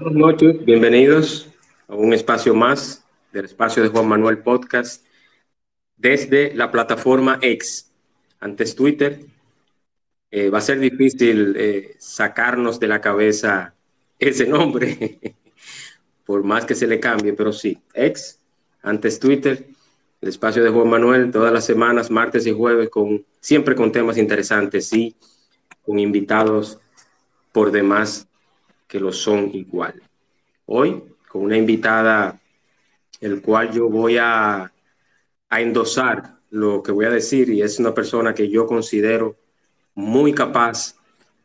Buenas noches, bienvenidos a un espacio más del espacio de Juan Manuel Podcast desde la plataforma X, antes Twitter. Eh, va a ser difícil eh, sacarnos de la cabeza ese nombre, por más que se le cambie, pero sí, X, antes Twitter, el espacio de Juan Manuel, todas las semanas, martes y jueves, con, siempre con temas interesantes y con invitados por demás que lo son igual. Hoy, con una invitada, el cual yo voy a, a endosar lo que voy a decir, y es una persona que yo considero muy capaz,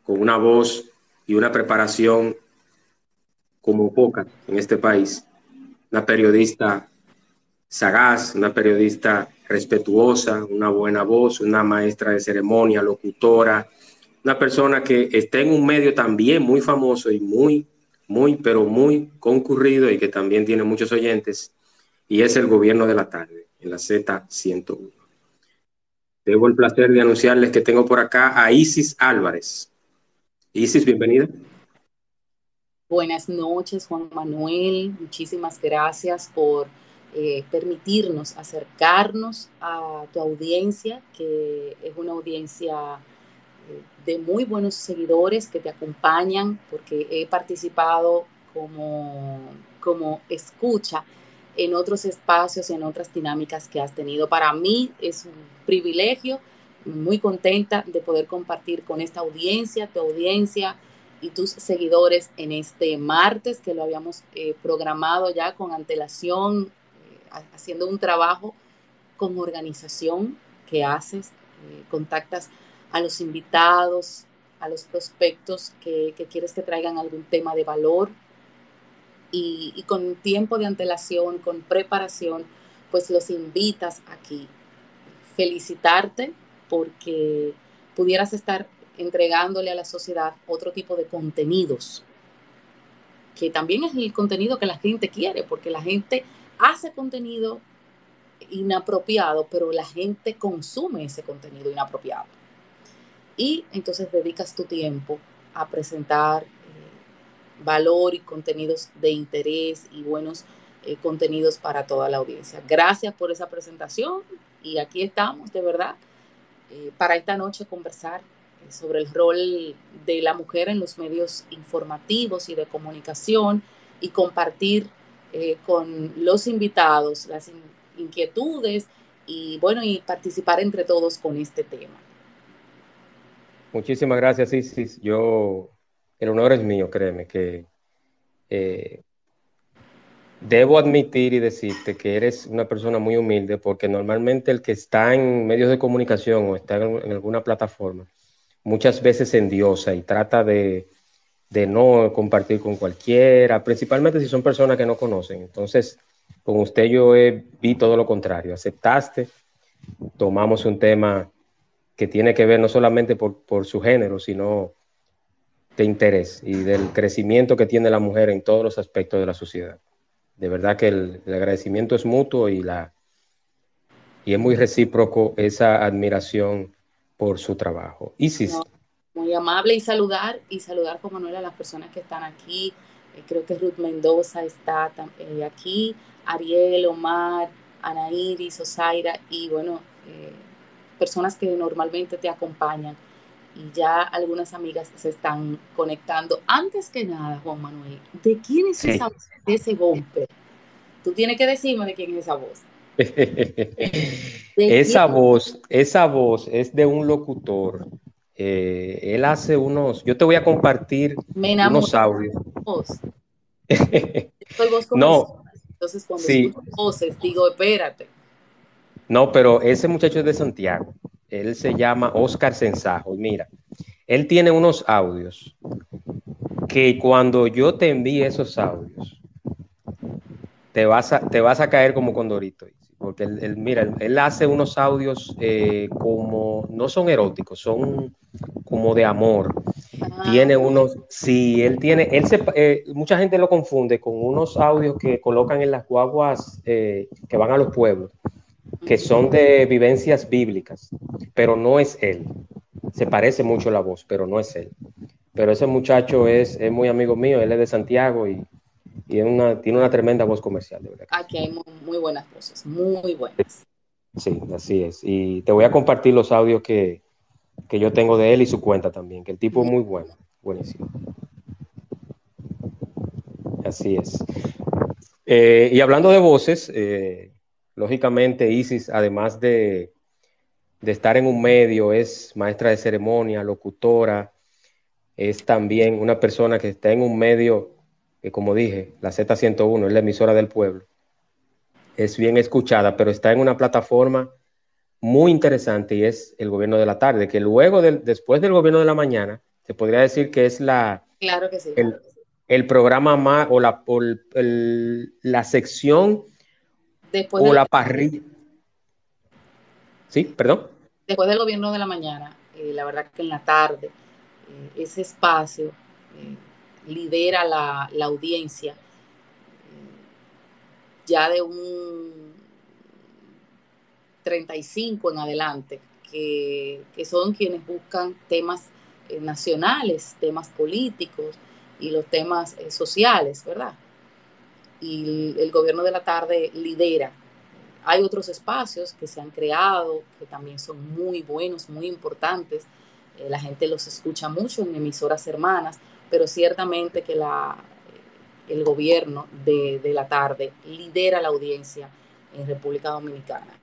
con una voz y una preparación como poca en este país. Una periodista sagaz, una periodista respetuosa, una buena voz, una maestra de ceremonia, locutora, una persona que está en un medio también muy famoso y muy, muy, pero muy concurrido y que también tiene muchos oyentes, y es el gobierno de la tarde, en la Z101. Tengo el placer de anunciarles que tengo por acá a Isis Álvarez. Isis, bienvenida. Buenas noches, Juan Manuel. Muchísimas gracias por eh, permitirnos acercarnos a tu audiencia, que es una audiencia de muy buenos seguidores que te acompañan, porque he participado como, como escucha en otros espacios, en otras dinámicas que has tenido. Para mí es un privilegio, muy contenta de poder compartir con esta audiencia, tu audiencia y tus seguidores en este martes que lo habíamos eh, programado ya con antelación, eh, haciendo un trabajo con organización que haces, eh, contactas a los invitados, a los prospectos que, quieres que traigan algún tema de valor y, con tiempo de antelación, con preparación, pues los invitas aquí. Felicitarte porque pudieras estar entregándole a la sociedad otro tipo de contenidos, que también es el contenido que la gente quiere, porque la gente hace contenido inapropiado, pero la gente consume ese contenido inapropiado y entonces dedicas tu tiempo a presentar eh, valor y contenidos de interés y buenos eh, contenidos para toda la audiencia. Gracias por esa presentación y aquí estamos de verdad eh, para esta noche conversar sobre el rol de la mujer en los medios informativos y de comunicación y compartir con los invitados las inquietudes y bueno, y participar entre todos con este tema. Muchísimas gracias, Isis. Yo, el honor es mío, créeme, que eh, debo admitir y decirte que eres una persona muy humilde, porque normalmente el que está en medios de comunicación o está en, alguna plataforma, muchas veces endiosa y trata de, de no compartir con cualquiera, principalmente si son personas que no conocen. Entonces, con usted yo vi todo lo contrario, aceptaste, tomamos un tema que tiene que ver no solamente por, su género, sino de interés y del crecimiento que tiene la mujer en todos los aspectos de la sociedad. De verdad que el, agradecimiento es mutuo y, la, y es muy recíproco esa admiración por su trabajo. Isis. muy amable y saludar y saludar como no a las personas que están aquí. Eh, creo que Ruth Mendoza está eh, aquí, Ariel, Omar, Ana Iris, Osaira y bueno, eh, personas que normalmente te acompañan y ya algunas amigas se están conectando. Antes que nada, Juan Manuel, ¿de quién es esa voz, ese bumper? Tú tienes que decirme de quién es esa voz. esa voz, esa voz es de un locutor. Eh, él hace unos, yo te voy a compartir unos audios. Voz. voz no. Entonces cuando sí. voces digo, espérate. No, pero ese muchacho es de Santiago. Él se llama Oscar Sensajo. Y mira, él tiene unos audios que cuando yo te envíe esos audios, te vas a, te vas a caer como condorito. Porque él, mira, él, hace unos audios eh, como, no son eróticos, son como de amor. Ah, tiene unos, sí, él tiene, él se, eh, mucha gente lo confunde con unos audios que colocan en las guaguas eh, que van a los pueblos, que son de vivencias bíblicas, pero no es él. Se parece mucho la voz, pero no es él. Pero ese muchacho es, es muy amigo mío, él es de Santiago y y una, tiene una tremenda voz comercial, de verdad. Aquí hay muy, buenas cosas, muy buenas. Sí, así es. Y te voy a compartir los audios que, yo tengo de él y su cuenta también, que el tipo es muy bueno, buenísimo. Así es. Eh, y hablando de voces, eh, lógicamente Isis, además de, de estar en un medio, es maestra de ceremonia, locutora, es también una persona que está en un medio que como dije, la Z101 es la emisora del pueblo, es bien escuchada, pero está en una plataforma muy interesante y es el gobierno de la tarde, que luego, del, después del gobierno de la mañana, se podría decir que es la... Claro que sí. El, programa más o la, la sección o la parrilla. Sí, perdón. Después del gobierno de la mañana, eh, la verdad que en la tarde, eh, ese espacio eh, lidera la, audiencia ya de un 35 en adelante, que, son quienes buscan temas nacionales, temas políticos y los temas sociales, ¿verdad? Y el, gobierno de la tarde lidera. Hay otros espacios que se han creado, que también son muy buenos, muy importantes. Eh, la gente los escucha mucho en emisoras hermanas, pero ciertamente que la, el gobierno de, la tarde lidera la audiencia en República Dominicana.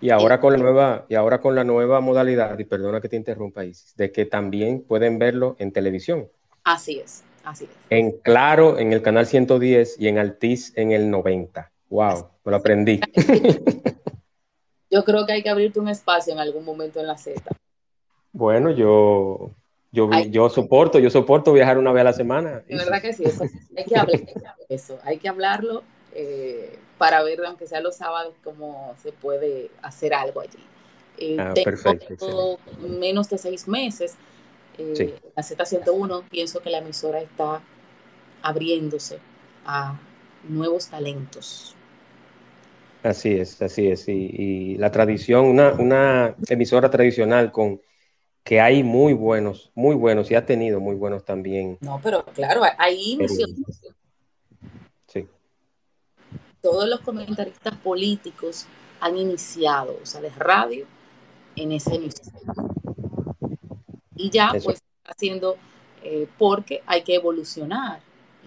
Y ahora con la nueva, y ahora con la nueva modalidad, y perdona que te interrumpa, Isis, de que también pueden verlo en televisión. Así es, así es. En Claro, en el canal 110 y en Altiz en el 90. Wow, me lo aprendí. Yo creo que hay que abrirte un espacio en algún momento en la Z. Bueno, yo yo, yo soporto, yo soporto viajar una vez a la semana. De verdad que sí, hay que hablar eso, hay que hablarlo eh, para ver, aunque sea los sábados, cómo se puede hacer algo allí. Eh, ah, tengo menos de seis meses. Eh, La Z101, pienso que la emisora está abriéndose a nuevos talentos. Así es, así es. Y, la tradición, una, una emisora tradicional con que hay muy buenos, muy buenos y ha tenido muy buenos también. No, pero claro, hay inicio. Sí. Todos los comentaristas políticos han iniciado, o sea, de radio, en ese inicio. Y ya, pues, haciendo, eh, porque hay que evolucionar.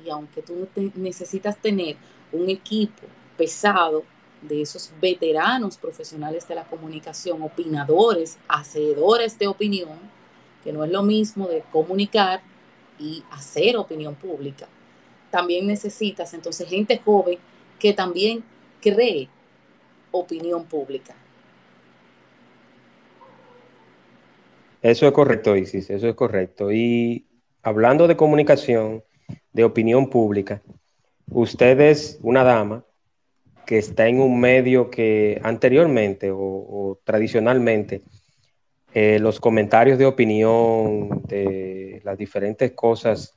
Y aunque tú necesitas tener un equipo pesado, de esos veteranos profesionales de la comunicación, opinadores, hacedores de opinión, que no es lo mismo de comunicar y hacer opinión pública. También necesitas entonces gente joven que también cree opinión pública. Eso es correcto, Isis, eso es correcto. Y hablando de comunicación, de opinión pública, usted es una dama que está en un medio que anteriormente o, tradicionalmente eh, los comentarios de opinión de las diferentes cosas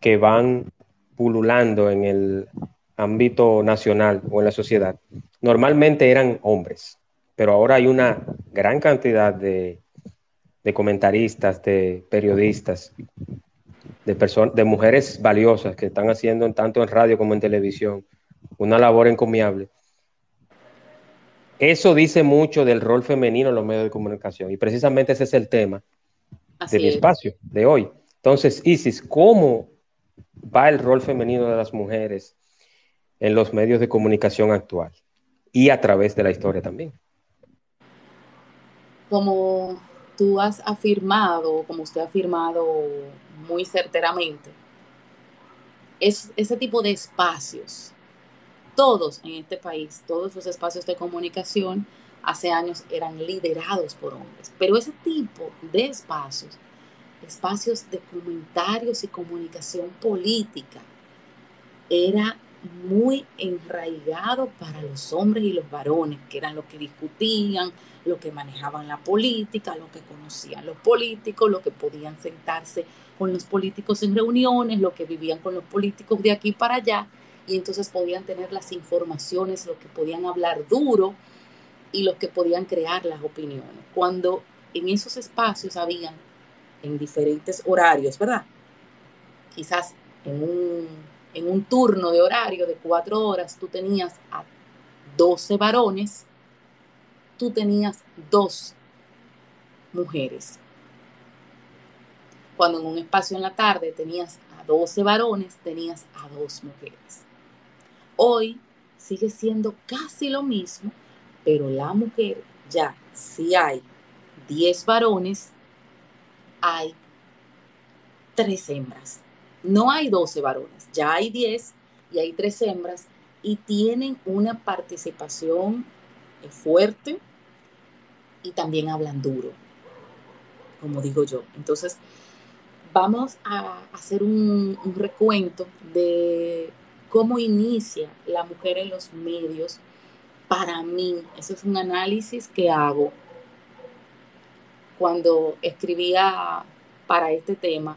que van pululando en el ámbito nacional o en la sociedad, normalmente eran hombres, pero ahora hay una gran cantidad de, de comentaristas, de periodistas, de, de mujeres valiosas que están haciendo tanto en radio como en televisión una labor encomiable. Eso dice mucho del rol femenino en los medios de comunicación y precisamente ese es el tema del espacio de hoy. Entonces, Isis, ¿cómo va el rol femenino de las mujeres en los medios de comunicación actual y a través de la historia también? Como tú has afirmado, como usted ha afirmado muy certeramente, es ese tipo de espacios todos en este país, todos los espacios de comunicación hace años eran liderados por hombres. Pero ese tipo de espacios, espacios de comentarios y comunicación política, era muy enraigado para los hombres y los varones, que eran los que discutían, los que manejaban la política, los que conocían los políticos, los que podían sentarse con los políticos en reuniones, los que vivían con los políticos de aquí para allá, y entonces podían tener las informaciones, los que podían hablar duro y los que podían crear las opiniones. Cuando en esos espacios habían, en diferentes horarios, ¿verdad? Quizás en un en un turno de horario de cuatro horas, tú tenías a 12 varones, tú tenías dos mujeres. Cuando en un espacio en la tarde tenías a 12 varones, tenías a dos mujeres. Hoy sigue siendo casi lo mismo, pero la mujer ya, si hay 10 varones, hay tres hembras. No hay 12 varones, ya hay 10 y hay tres hembras y tienen una participación eh, fuerte y también hablan duro, como digo yo. Entonces, vamos a hacer un, un recuento de cómo inicia la mujer en los medios. Para mí, eso es un análisis que hago cuando escribía para este tema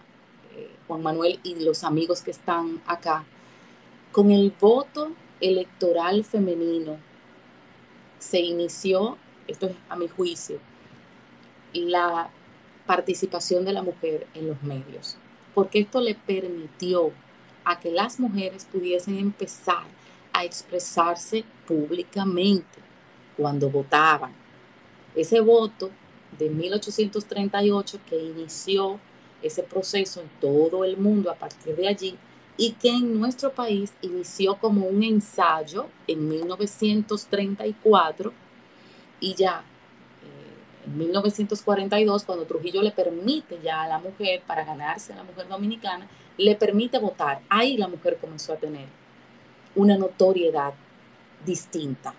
Juan Manuel y los amigos que están acá, con el voto electoral femenino se inició, esto es a mi juicio, la participación de la mujer en los medios, porque esto le permitió a que las mujeres pudiesen empezar a expresarse públicamente cuando votaban. Ese voto de 1838 que inició ese proceso en todo el mundo a partir de allí y que en nuestro país inició como un ensayo en 1934 y ya eh, en 1942, cuando Trujillo le permite ya a la mujer, para ganarse a la mujer dominicana, le permite votar, ahí la mujer comenzó a tener una notoriedad distinta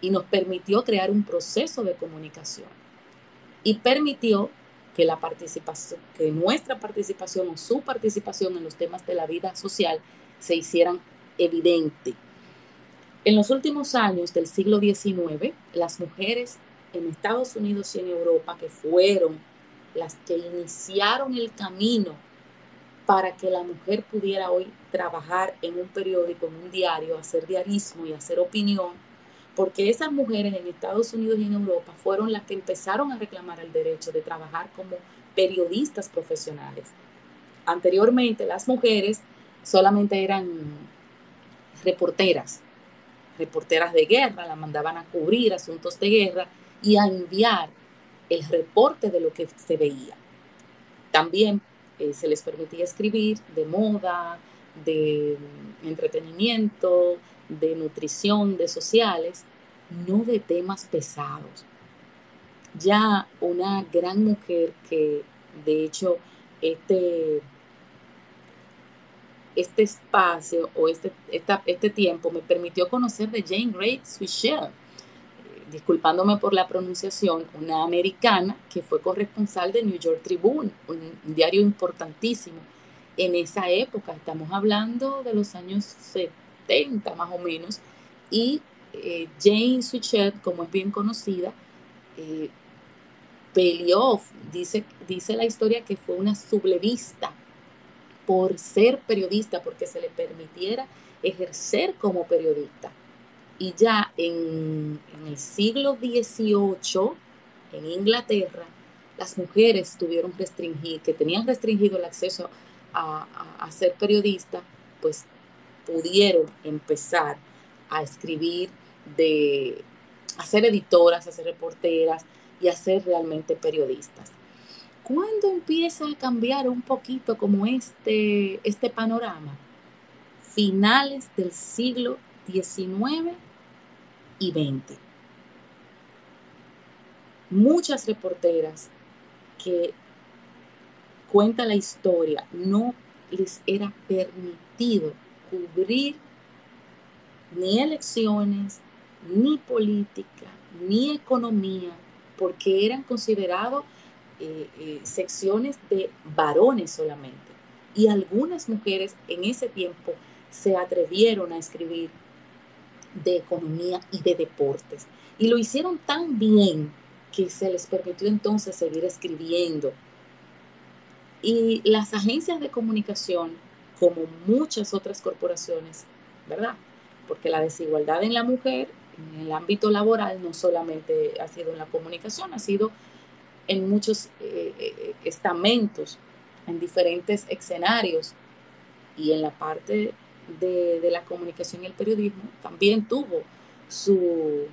y nos permitió crear un proceso de comunicación y permitió que la participación, que nuestra participación o su participación en los temas de la vida social se hicieran evidente. En los últimos años del siglo XIX, las mujeres en Estados Unidos y en Europa, que fueron las que iniciaron el camino para que la mujer pudiera hoy trabajar en un periódico, en un diario, hacer diarismo y hacer opinión, porque esas mujeres en Estados Unidos y en Europa fueron las que empezaron a reclamar el derecho de trabajar como periodistas profesionales. Anteriormente las mujeres solamente eran reporteras, reporteras de guerra, la mandaban a cubrir asuntos de guerra y a enviar el reporte de lo que se veía. También eh, se les permitía escribir de moda, de entretenimiento, de nutrición, de sociales, no de temas pesados. Ya una gran mujer que de hecho este, este espacio o este, este tiempo me permitió conocer de Jane Grey Swisher, eh, disculpándome por la pronunciación, una americana que fue corresponsal de New York Tribune, un diario importantísimo en esa época, estamos hablando de los años 70 más o menos, y eh, Jane Switchett, como es bien conocida, eh, dice, dice la historia que fue una sublevista por ser periodista, porque se le permitiera ejercer como periodista. Y ya en, el siglo XVIII, en Inglaterra, las mujeres tuvieron restringir, que tenían restringido el acceso a, a ser periodista, pues pudieron empezar a escribir, de a ser editoras, a ser reporteras y a ser realmente periodistas. ¿Cuándo empieza a cambiar un poquito como este, este panorama? Finales del siglo XIX y XX. Muchas reporteras que cuentan la historia no les era permitido cubrir ni elecciones, ni política, ni economía, porque eran considerados eh, eh, secciones de varones solamente. Y algunas mujeres en ese tiempo se atrevieron a escribir de economía y de deportes. Y lo hicieron tan bien que se les permitió entonces seguir escribiendo. Y las agencias de comunicación, como muchas otras corporaciones, ¿verdad? Porque la desigualdad en la mujer, en el ámbito laboral, no solamente ha sido en la comunicación, ha sido en muchos eh, eh, estamentos, en diferentes escenarios y en la parte de, la comunicación y el periodismo también tuvo su,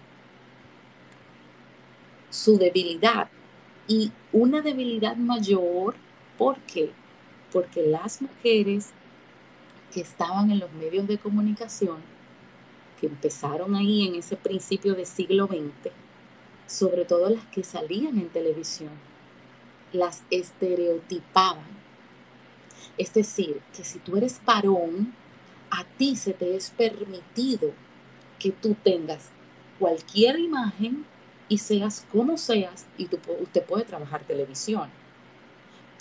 su debilidad y una debilidad mayor, ¿por qué? Porque las mujeres que estaban en los medios de comunicación, que empezaron ahí en ese principio del siglo XX, sobre todo las que salían en televisión, las estereotipaban. Es decir, que si tú eres varón, a ti se te es permitido que tú tengas cualquier imagen y seas como seas y tú, usted puede trabajar televisión.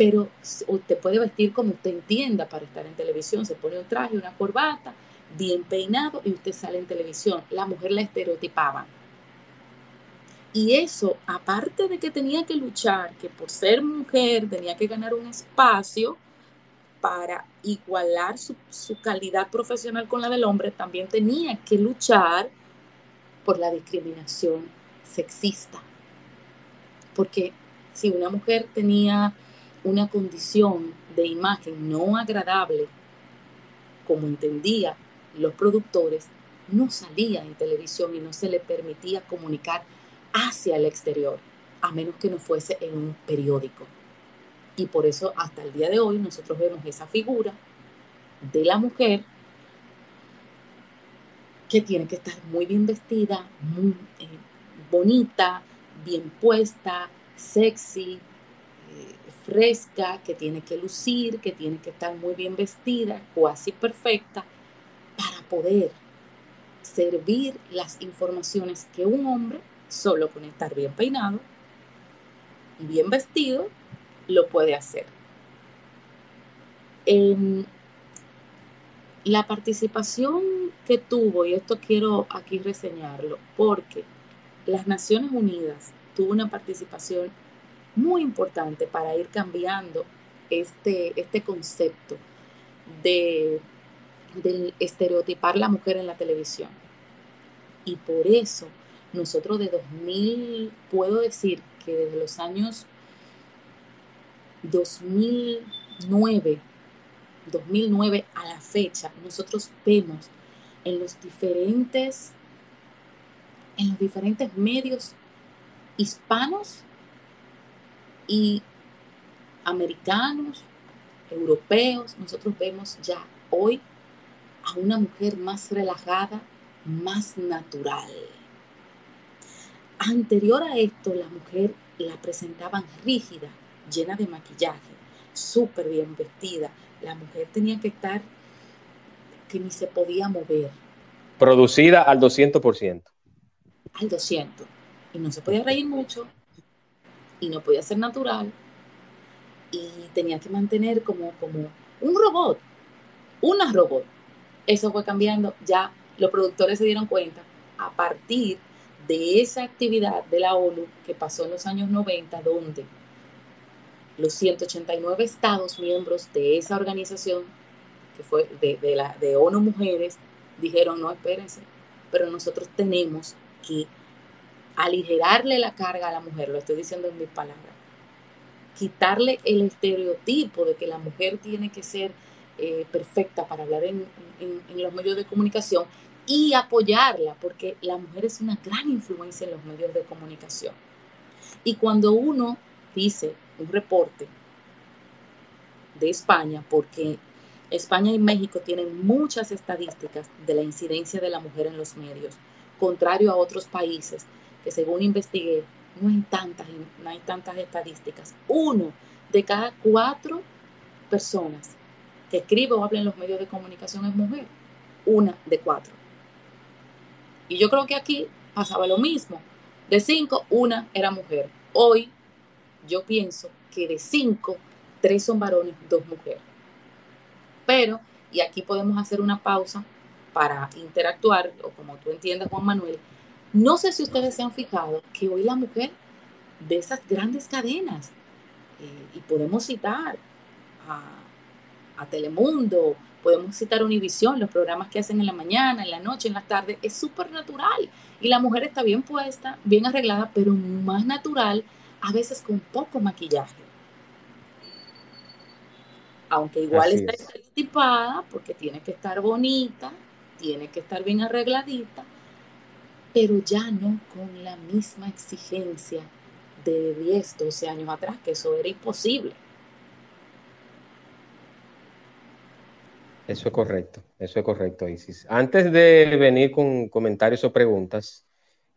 Pero usted puede vestir como usted entienda para estar en televisión. Se pone un traje, una corbata, bien peinado y usted sale en televisión. La mujer la estereotipaba. Y eso, aparte de que tenía que luchar, que por ser mujer tenía que ganar un espacio, para igualar su, calidad profesional con la del hombre, también tenía que luchar por la discriminación sexista. Porque si una mujer tenía una condición de imagen no agradable, como entendía los productores, no salía en televisión y no se le permitía comunicar hacia el exterior, a menos que no fuese en un periódico. Y por eso hasta el día de hoy nosotros vemos esa figura de la mujer que tiene que estar muy bien vestida, eh, bonita, bien puesta, sexy, fresca, que tiene que lucir, que tiene que estar muy bien vestida, cuasi perfecta, para poder servir las informaciones que un hombre, solo con estar bien peinado y bien vestido, lo puede hacer. la participación que tuvo, y esto quiero aquí reseñarlo, porque las Naciones Unidas tuvo una participación muy importante para ir cambiando este, este concepto de, de estereotipar la mujer en la televisión. Y por eso nosotros de 2000, puedo decir que desde los años 2009, 2009 a la fecha, nosotros vemos en los diferentes, en los diferentes medios hispanos y americanos, europeos, nosotros vemos ya hoy a una mujer más relajada, más natural. Anterior a esto, la mujer la presentaban rígida, llena de maquillaje, súper bien vestida. La mujer tenía que estar que ni se podía mover. Producida al 200%. Al 200. Y no se podía reír mucho. Y no podía ser natural. Y tenía que mantener como, como un robot. Una robot. Eso fue cambiando. Ya los productores se dieron cuenta a partir de esa actividad de la ONU que pasó en los años 90, donde los 189 estados miembros de esa organización, que fue de, la, de ONU Mujeres, dijeron, no, espérense, pero nosotros tenemos que aligerarle la carga a la mujer, lo estoy diciendo en mis palabras, quitarle el estereotipo de que la mujer tiene que ser eh, perfecta para hablar en, en los medios de comunicación y apoyarla, porque la mujer es una gran influencia en los medios de comunicación. Y cuando uno dice, un reporte de España, porque España y México tienen muchas estadísticas de la incidencia de la mujer en los medios, contrario a otros países que según investigué no hay tantas, no hay tantas estadísticas. Uno de cada cuatro personas que escribe o habla en los medios de comunicación es mujer. Una de cuatro. Y yo creo que aquí pasaba lo mismo De cinco, una era mujer. Hoy yo pienso que de cinco, tres son varones, dos mujeres. Pero, y aquí podemos hacer una pausa para interactuar, o como tú entiendes, Juan Manuel, no sé si ustedes se han fijado que hoy la mujer de esas grandes cadenas, eh, y podemos citar a, a Telemundo, podemos citar Univisión, los programas que hacen en la mañana, en la noche, en la tarde, es súper natural. Y la mujer está bien puesta, bien arreglada, pero más natural, a veces con poco maquillaje. Aunque igual está estereotipada, porque tiene que estar bonita, tiene que estar bien arregladita, pero ya no con la misma exigencia de 10, 12 años atrás, que eso era imposible. Eso es correcto, eso es correcto, Isis. Antes de venir con comentarios o preguntas,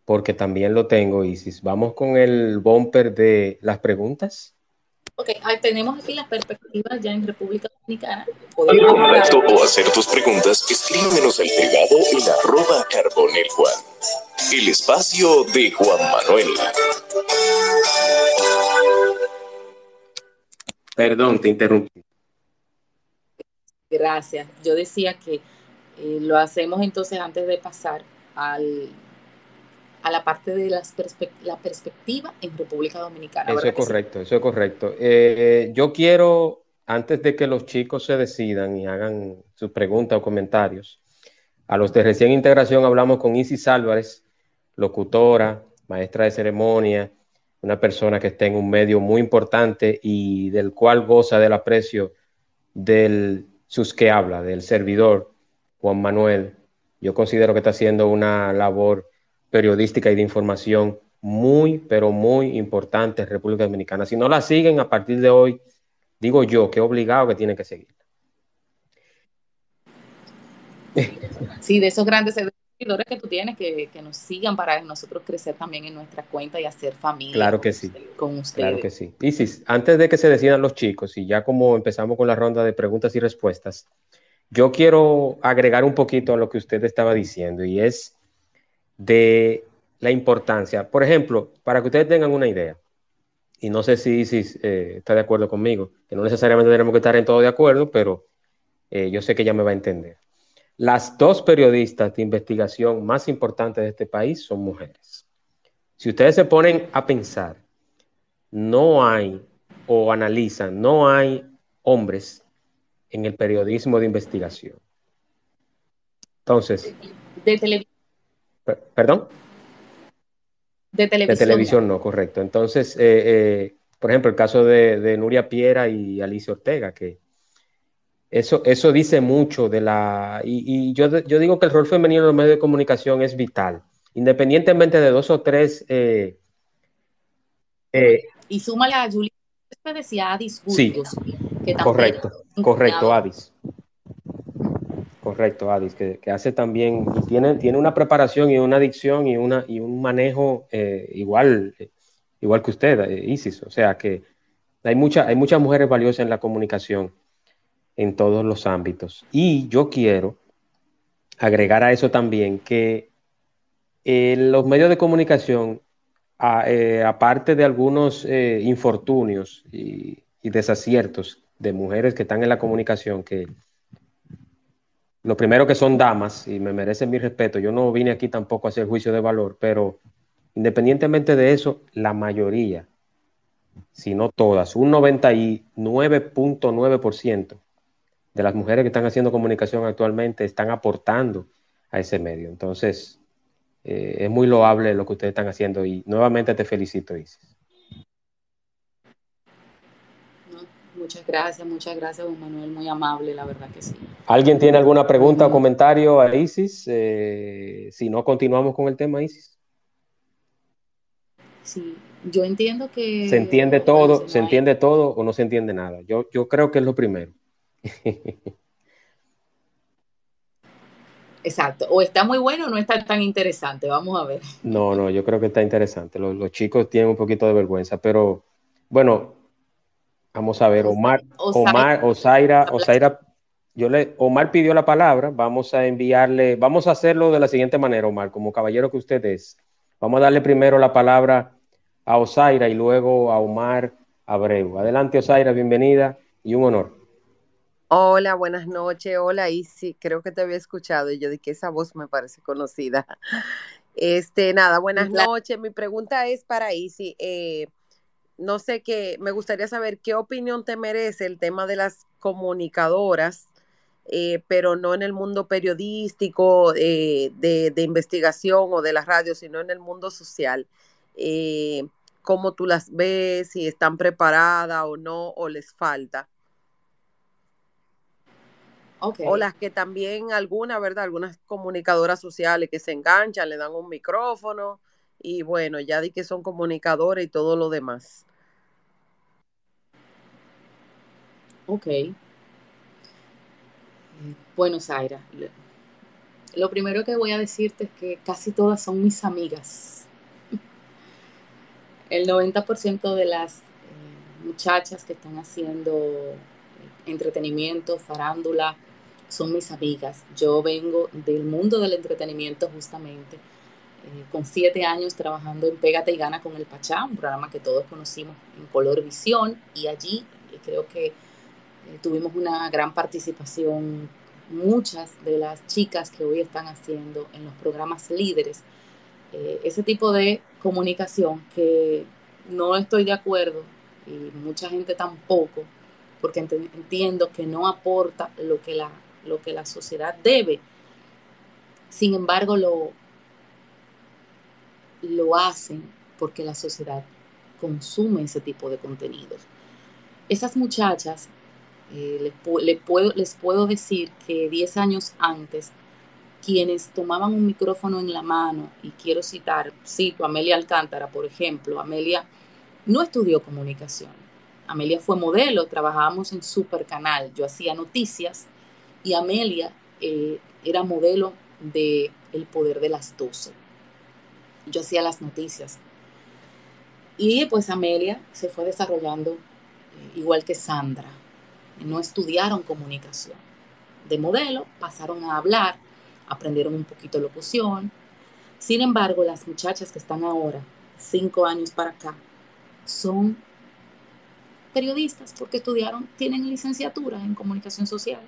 porque también lo tengo, Isis, vamos con el bumper de las preguntas. Ok, tenemos aquí las perspectivas ya en República Dominicana. Contacto o hacer tus preguntas, escríbenos al privado en arroba carbonel Juan. El espacio de Juan Manuel. Perdón, te interrumpí. Gracias. Yo decía que eh, lo hacemos entonces antes de pasar al, a la parte de las la perspectiva en República Dominicana. Eso es correcto, eso es correcto. Eh, yo quiero, antes de que los chicos se decidan y hagan sus preguntas o comentarios, a los de recién integración hablamos con Isis Álvarez, locutora, maestra de ceremonia, una persona que está en un medio muy importante y del cual goza del aprecio del sus que habla, del servidor Juan Manuel. Yo considero que está haciendo una labor periodística y de información muy, pero muy importante en República Dominicana. Si no la siguen a partir de hoy, digo yo que obligado que tienen que seguir. Sí, de esos grandes seguidores que tú tienes, que, nos sigan para nosotros crecer también en nuestra cuenta y hacer familia. Claro que sí. Con ustedes. Claro que sí. Isis, antes de que se decidan los chicos, y ya como empezamos con la ronda de preguntas y respuestas, yo quiero agregar un poquito a lo que usted estaba diciendo, y es de la importancia. Por ejemplo, para que ustedes tengan una idea, y no sé si, si eh, está de acuerdo conmigo, que no necesariamente tenemos que estar en todo de acuerdo, pero eh, yo sé que ella me va a entender. Las dos periodistas de investigación más importantes de este país son mujeres. Si ustedes se ponen a pensar, no hay o analizan, no hay hombres en el periodismo de investigación. Entonces, ¿Perdón? De televisión. De televisión no, correcto. Entonces, eh, eh, por ejemplo, el caso de, Nuria Piera y Alicia Ortega, que eso, eso dice mucho de la... Y, yo, digo que el rol femenino en los medios de comunicación es vital, independientemente de dos o tres... Eh, y súmale a Julia, decía Adis sí, correcto, correcto, Adis. Correcto, Adis, que, hace también, tiene, tiene una preparación y una adicción y, una, y un manejo eh, igual, igual que usted, eh, Isis. O sea que hay, mucha, hay muchas mujeres valiosas en la comunicación en todos los ámbitos. Y yo quiero agregar a eso también que eh, los medios de comunicación, aparte de algunos infortunios y, y desaciertos de mujeres que están en la comunicación, que lo primero que son damas y me merecen mi respeto. Yo no vine aquí tampoco a hacer juicio de valor, pero independientemente de eso, la mayoría, si no todas, un 99.9% de las mujeres que están haciendo comunicación actualmente están aportando a ese medio. Entonces, eh, es muy loable lo que ustedes están haciendo y nuevamente te felicito, Isis. Muchas gracias, muchas gracias, don Manuel, muy amable, la verdad que sí. ¿Alguien tiene alguna pregunta o comentario a Isis? Eh, si no, continuamos con el tema, Isis. Sí, yo entiendo que... ¿Se entiende todo, se entiende todo o no se entiende nada? Yo, yo creo que es lo primero. Exacto, o está muy bueno o no está tan interesante, vamos a ver. No, no, yo creo que está interesante. Los, los chicos tienen un poquito de vergüenza, pero bueno, Vamos a ver, Omar, Omar, Osaira, Osaira, yo le, Omar pidió la palabra, vamos a enviarle, vamos a hacerlo de la siguiente manera, Omar, como caballero que usted es. Vamos a darle primero la palabra a Osaira y luego a Omar Abreu. Adelante, Osaira, bienvenida y un honor. Hola, buenas noches. Hola, Isi. Creo que te había escuchado y yo de que esa voz me parece conocida. Este, nada, buenas noches. Mi pregunta es para Isi. Eh, no sé qué, me gustaría saber qué opinión te merece el tema de las comunicadoras, eh, pero no en el mundo periodístico, eh, de, investigación o de la radio, sino en el mundo social. ¿Cómo tú las ves? Si están preparadas o no, o les falta. O las que también algunas, ¿verdad? Algunas comunicadoras sociales que se enganchan, le dan un micrófono y bueno, ya di que son comunicadores y todo lo demás. Ok. Bueno, Zaira, lo primero que voy a decirte es que casi todas son mis amigas. El 90% de las eh, muchachas que están haciendo eh, entretenimiento, farándula, son mis amigas. Yo vengo del mundo del entretenimiento justamente, eh, con siete años trabajando en Pégate y Gana con el Pachá, un programa que todos conocimos en Color Visión, y allí eh, creo que eh, tuvimos una gran participación muchas de las chicas que hoy están haciendo en los programas líderes. ese tipo de comunicación que no estoy de acuerdo y mucha gente tampoco, porque entiendo que no aporta lo que la lo que la sociedad debe. Sin embargo, lo, lo hacen porque la sociedad consume ese tipo de contenidos. Esas muchachas, eh, les, puedo, les puedo decir que 10 años antes, quienes tomaban un micrófono en la mano, y quiero citar, cito a Amelia Alcántara, por ejemplo, Amelia no estudió comunicación. Amelia fue modelo, trabajábamos en Supercanal, yo hacía noticias y Amelia eh, era modelo de El Poder de las Doce. Yo hacía las noticias. Y pues Amelia se fue desarrollando eh, igual que Sandra. No estudiaron comunicación. De modelo pasaron a hablar, aprendieron un poquito locución. Sin embargo, las muchachas que están ahora, cinco años para acá, son periodistas porque estudiaron, tienen licenciatura en comunicación social.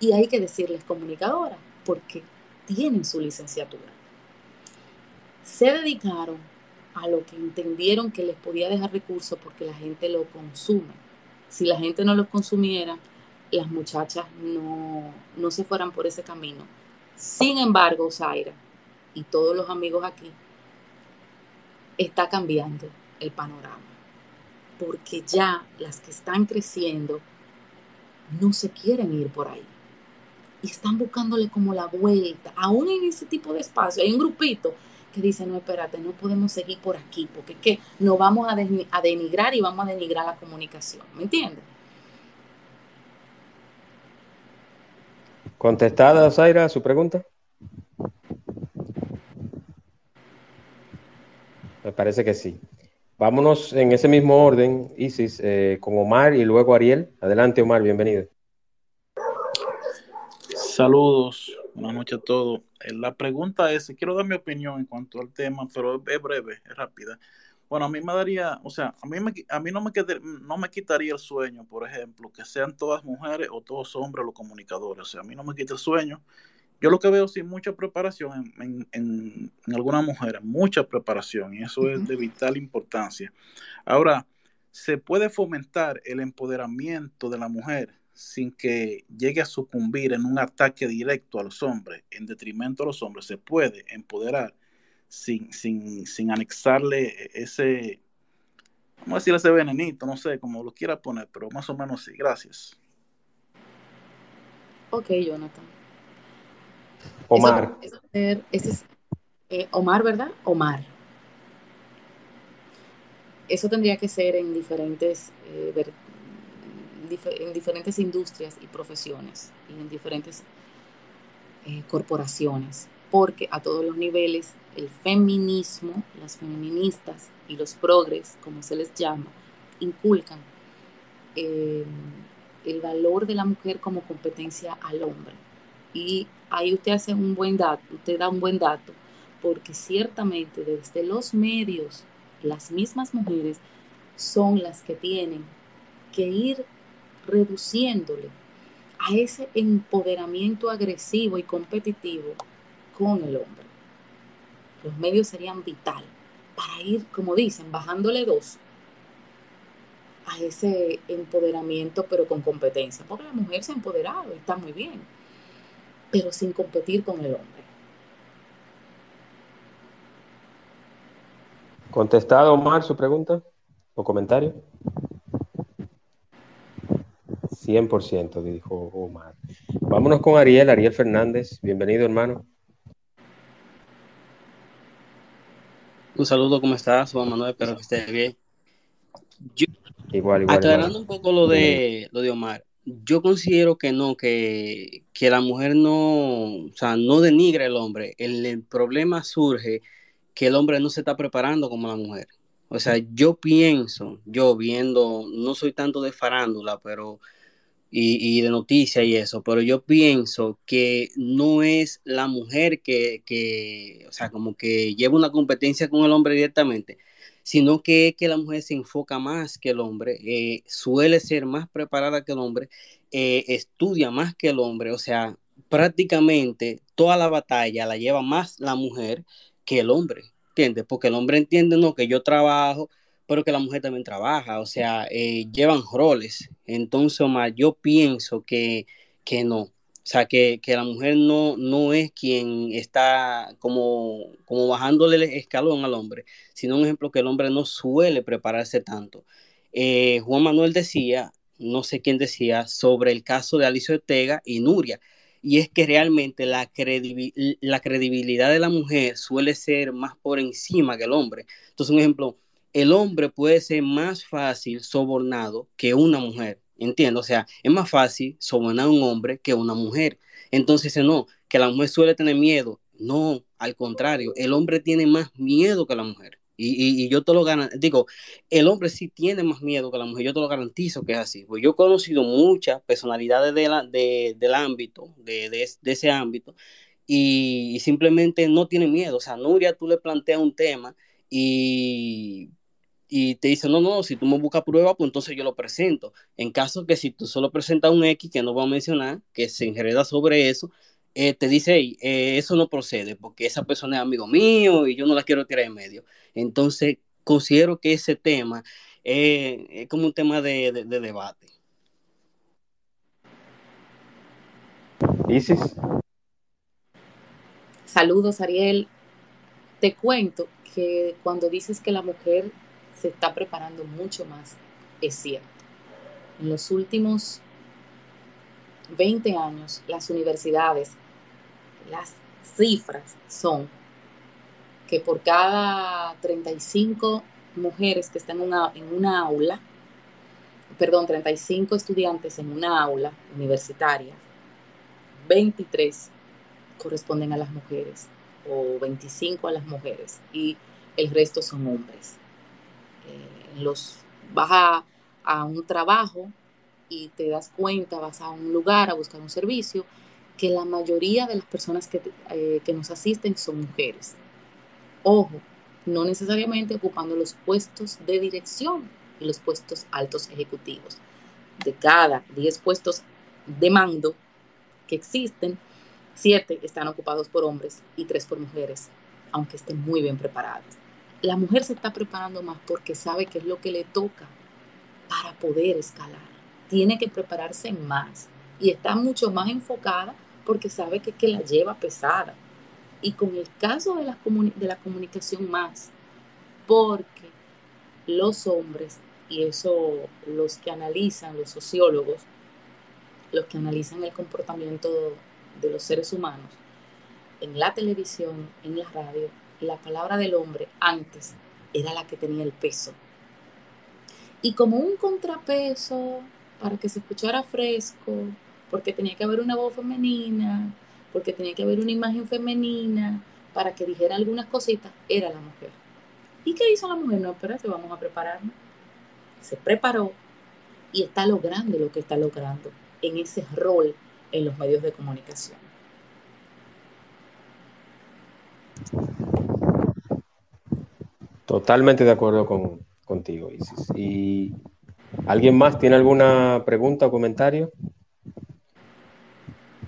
Y hay que decirles comunicadora, porque tienen su licenciatura. Se dedicaron a lo que entendieron que les podía dejar recursos porque la gente lo consume. Si la gente no lo consumiera, las muchachas no, no se fueran por ese camino. Sin embargo, Zaira y todos los amigos aquí, está cambiando el panorama. Porque ya las que están creciendo no se quieren ir por ahí y están buscándole como la vuelta. Aún en ese tipo de espacio hay un grupito que dice, no, espérate, no podemos seguir por aquí, porque es que nos vamos a, denigrar y vamos a denigrar la comunicación. ¿Me entiendes? ¿Contestada, Zaira, su pregunta? Me parece que sí. Vámonos en ese mismo orden, Isis, eh, con Omar y luego Ariel. Adelante, Omar, bienvenido. Saludos, buenas noches a todos. Eh, la pregunta es, quiero dar mi opinión en cuanto al tema, pero es breve, es rápida. Bueno, a mí me daría, o sea, a mí, me, a mí no, me no me quitaría el sueño, por ejemplo, que sean todas mujeres o todos hombres los comunicadores. O sea, a mí no me quita el sueño. Yo lo que veo sin mucha preparación en, en, en, algunas mujeres, mucha preparación, y eso es de vital importancia. Ahora, se puede fomentar el empoderamiento de la mujer sin que llegue a sucumbir en un ataque directo a los hombres, en detrimento a los hombres, se puede empoderar sin, sin, sin anexarle ese, vamos a decir ese venenito, no sé, como lo quiera poner, pero más o menos sí. Gracias. Ok, Jonathan. Omar. ese es, eh, Omar, ¿verdad? Omar. Eso tendría que ser en diferentes eh, en diferentes industrias y profesiones y en diferentes eh, corporaciones, porque a todos los niveles el feminismo, las feministas y los progres, como se les llama, inculcan eh, el valor de la mujer como competencia al hombre. Y ahí usted hace un buen dato, usted da un buen dato, porque ciertamente desde los medios, las mismas mujeres son las que tienen que ir reduciéndole a ese empoderamiento agresivo y competitivo con el hombre. Los medios serían vital para ir, como dicen, bajándole dos a ese empoderamiento, pero con competencia, porque la mujer se ha empoderado y está muy bien, pero sin competir con el hombre. ¿Contestado, Omar, su pregunta o comentario? 100%, dijo Omar. Vámonos con Ariel, Ariel Fernández. Bienvenido, hermano. Un saludo, ¿cómo estás, Juan Manuel? Espero que estés bien. igual, igual. Aclarando un poco lo de, lo de Omar, yo considero que no, que, que, la mujer no, o sea, no denigra al hombre. El, el, problema surge que el hombre no se está preparando como la mujer. O sea, yo pienso, yo viendo, no soy tanto de farándula, pero y, de noticias y eso, pero yo pienso que no es la mujer que, que, o sea, como que lleva una competencia con el hombre directamente, sino que es que la mujer se enfoca más que el hombre, eh, suele ser más preparada que el hombre, eh, estudia más que el hombre, o sea, prácticamente toda la batalla la lleva más la mujer que el hombre, ¿entiendes? Porque el hombre entiende, no, que yo trabajo, pero que la mujer también trabaja, o sea, eh, llevan roles. Entonces, Omar, yo pienso que, que no. O sea, que, que, la mujer no, no es quien está como, como bajándole el escalón al hombre, sino un ejemplo que el hombre no suele prepararse tanto. Eh, Juan Manuel decía, no sé quién decía, sobre el caso de Alicia Ortega y Nuria, y es que realmente la, la credibilidad de la mujer suele ser más por encima que el hombre. Entonces, un ejemplo, el hombre puede ser más fácil sobornado que una mujer. Entiendo, o sea, es más fácil sobornar a un hombre que una mujer. Entonces, no, que la mujer suele tener miedo. No, al contrario, el hombre tiene más miedo que la mujer. Y, yo te lo garantizo, digo, el hombre sí tiene más miedo que la mujer, yo te lo garantizo que es así. Pues yo he conocido muchas personalidades de la, del ámbito, de, de, ese ámbito, y, y, simplemente no tienen miedo. O sea, Nuria, tú le planteas un tema y y te dice, no, no, si tú me buscas prueba, pues entonces yo lo presento. En caso que si tú solo presentas un X, que no voy a mencionar, que se enreda sobre eso, eh, te dice, eh, eso no procede, porque esa persona es amigo mío y yo no la quiero tirar en medio. Entonces, considero que ese tema eh, es como un tema de, de, de debate. Isis. Saludos, Ariel. Te cuento que cuando dices que la mujer se está preparando mucho más, es cierto. En los últimos 20 años, las universidades, las cifras son que por cada 35 mujeres que están en una, en una aula, perdón, 35 estudiantes en una aula universitaria, 23 corresponden a las mujeres o 25 a las mujeres y el resto son hombres. Eh, los vas a, un trabajo y te das cuenta, vas a un lugar a buscar un servicio, que la mayoría de las personas que, eh, que nos asisten son mujeres. Ojo, no necesariamente ocupando los puestos de dirección y los puestos altos ejecutivos. De cada 10 puestos de mando que existen, 7 están ocupados por hombres y 3 por mujeres, aunque estén muy bien preparadas la mujer se está preparando más porque sabe qué es lo que le toca para poder escalar. Tiene que prepararse más y está mucho más enfocada porque sabe que, que la lleva pesada. Y con el caso de de la comunicación más, porque los hombres, y eso los que analizan, los sociólogos, los que analizan el comportamiento de los seres humanos, en la televisión, en la radio, la palabra del hombre antes era la que tenía el peso. Y como un contrapeso para que se escuchara fresco, porque tenía que haber una voz femenina, porque tenía que haber una imagen femenina, para que dijera algunas cositas, era la mujer. ¿Y qué hizo la mujer? No, espérate, vamos a prepararnos. Se preparó y está logrando lo que está logrando en ese rol en los medios de comunicación. Totalmente de acuerdo con, contigo, Isis. ¿Y alguien más tiene alguna pregunta o comentario?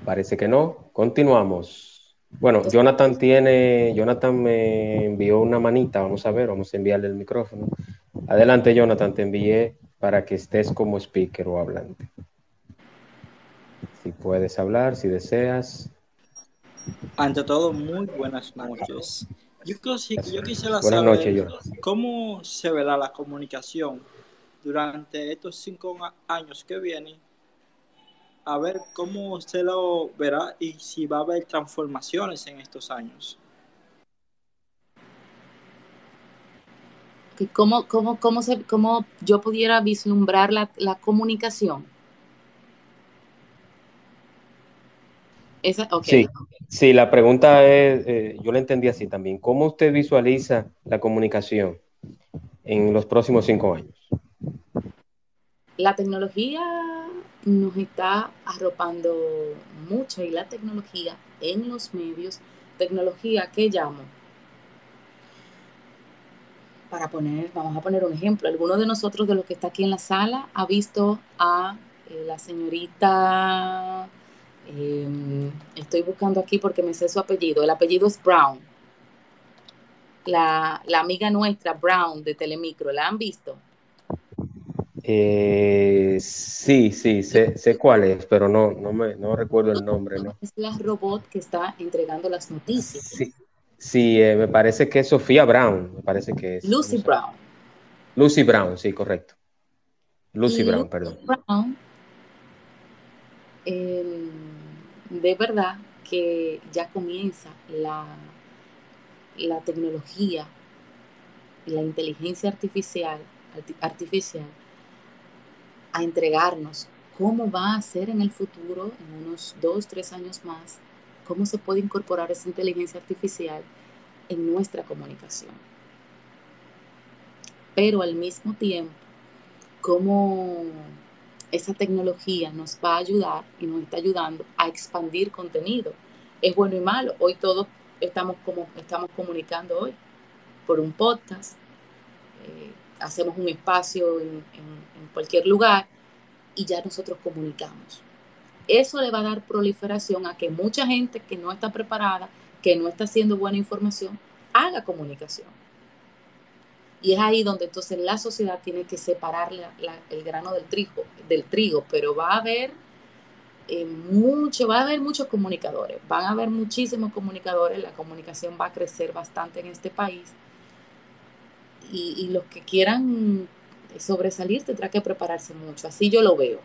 Parece que no. Continuamos. Bueno, Jonathan tiene, Jonathan me envió una manita, vamos a ver, vamos a enviarle el micrófono. Adelante, Jonathan, te envié para que estés como speaker o hablante. Si puedes hablar, si deseas. Ante todo, muy buenas noches. Yo, yo quisiera saber cómo se verá la comunicación durante estos cinco años que vienen. A ver cómo se lo verá y si va a haber transformaciones en estos años. ¿Cómo, cómo, cómo, se, cómo yo pudiera vislumbrar la, la comunicación? Sí, sí, la pregunta es, eh, yo la entendí así también. ¿Cómo usted visualiza la comunicación en los próximos cinco años? La tecnología nos está arropando mucho y la tecnología en los medios, tecnología que llamo, para poner, vamos a poner un ejemplo, alguno de nosotros de los que está aquí en la sala ha visto a eh, la señorita Em, estoy buscando aquí porque me sé su apellido. El apellido es Brown. La, amiga nuestra, Brown, de Telemicro, ¿la han visto? Eh, sí, sí, sé, cuál es, pero no, no, me, no recuerdo el nombre. ¿no? Es la robot que está entregando las noticias. Sí, sí eh, me parece que es Sofía Brown, me parece que es. Lucy Brown. Lucy Brown, sí, correcto. Lucy Brown, perdón. Brown Em, de verdad que ya comienza la, la tecnología y la inteligencia artificial, artificial a entregarnos cómo va a ser en el futuro, en unos dos, tres años más, cómo se puede incorporar esa inteligencia artificial en nuestra comunicación. Pero al mismo tiempo, cómo esa tecnología nos va a ayudar y nos está ayudando a expandir contenido. Es bueno y malo. Hoy todos estamos como estamos comunicando hoy por un podcast. Eh, hacemos un espacio en, en cualquier lugar y ya nosotros comunicamos. Eso le va a dar proliferación a que mucha gente que no está preparada, que no está haciendo buena información, haga comunicación. Y es ahí donde entonces la sociedad tiene que separar el grano del trigo, del trigo, pero va a haber eh, mucho, va a haber muchos comunicadores, van a haber muchísimos comunicadores, la comunicación va a crecer bastante en este país y, y los que quieran sobresalir tendrá que prepararse mucho, así yo lo veo.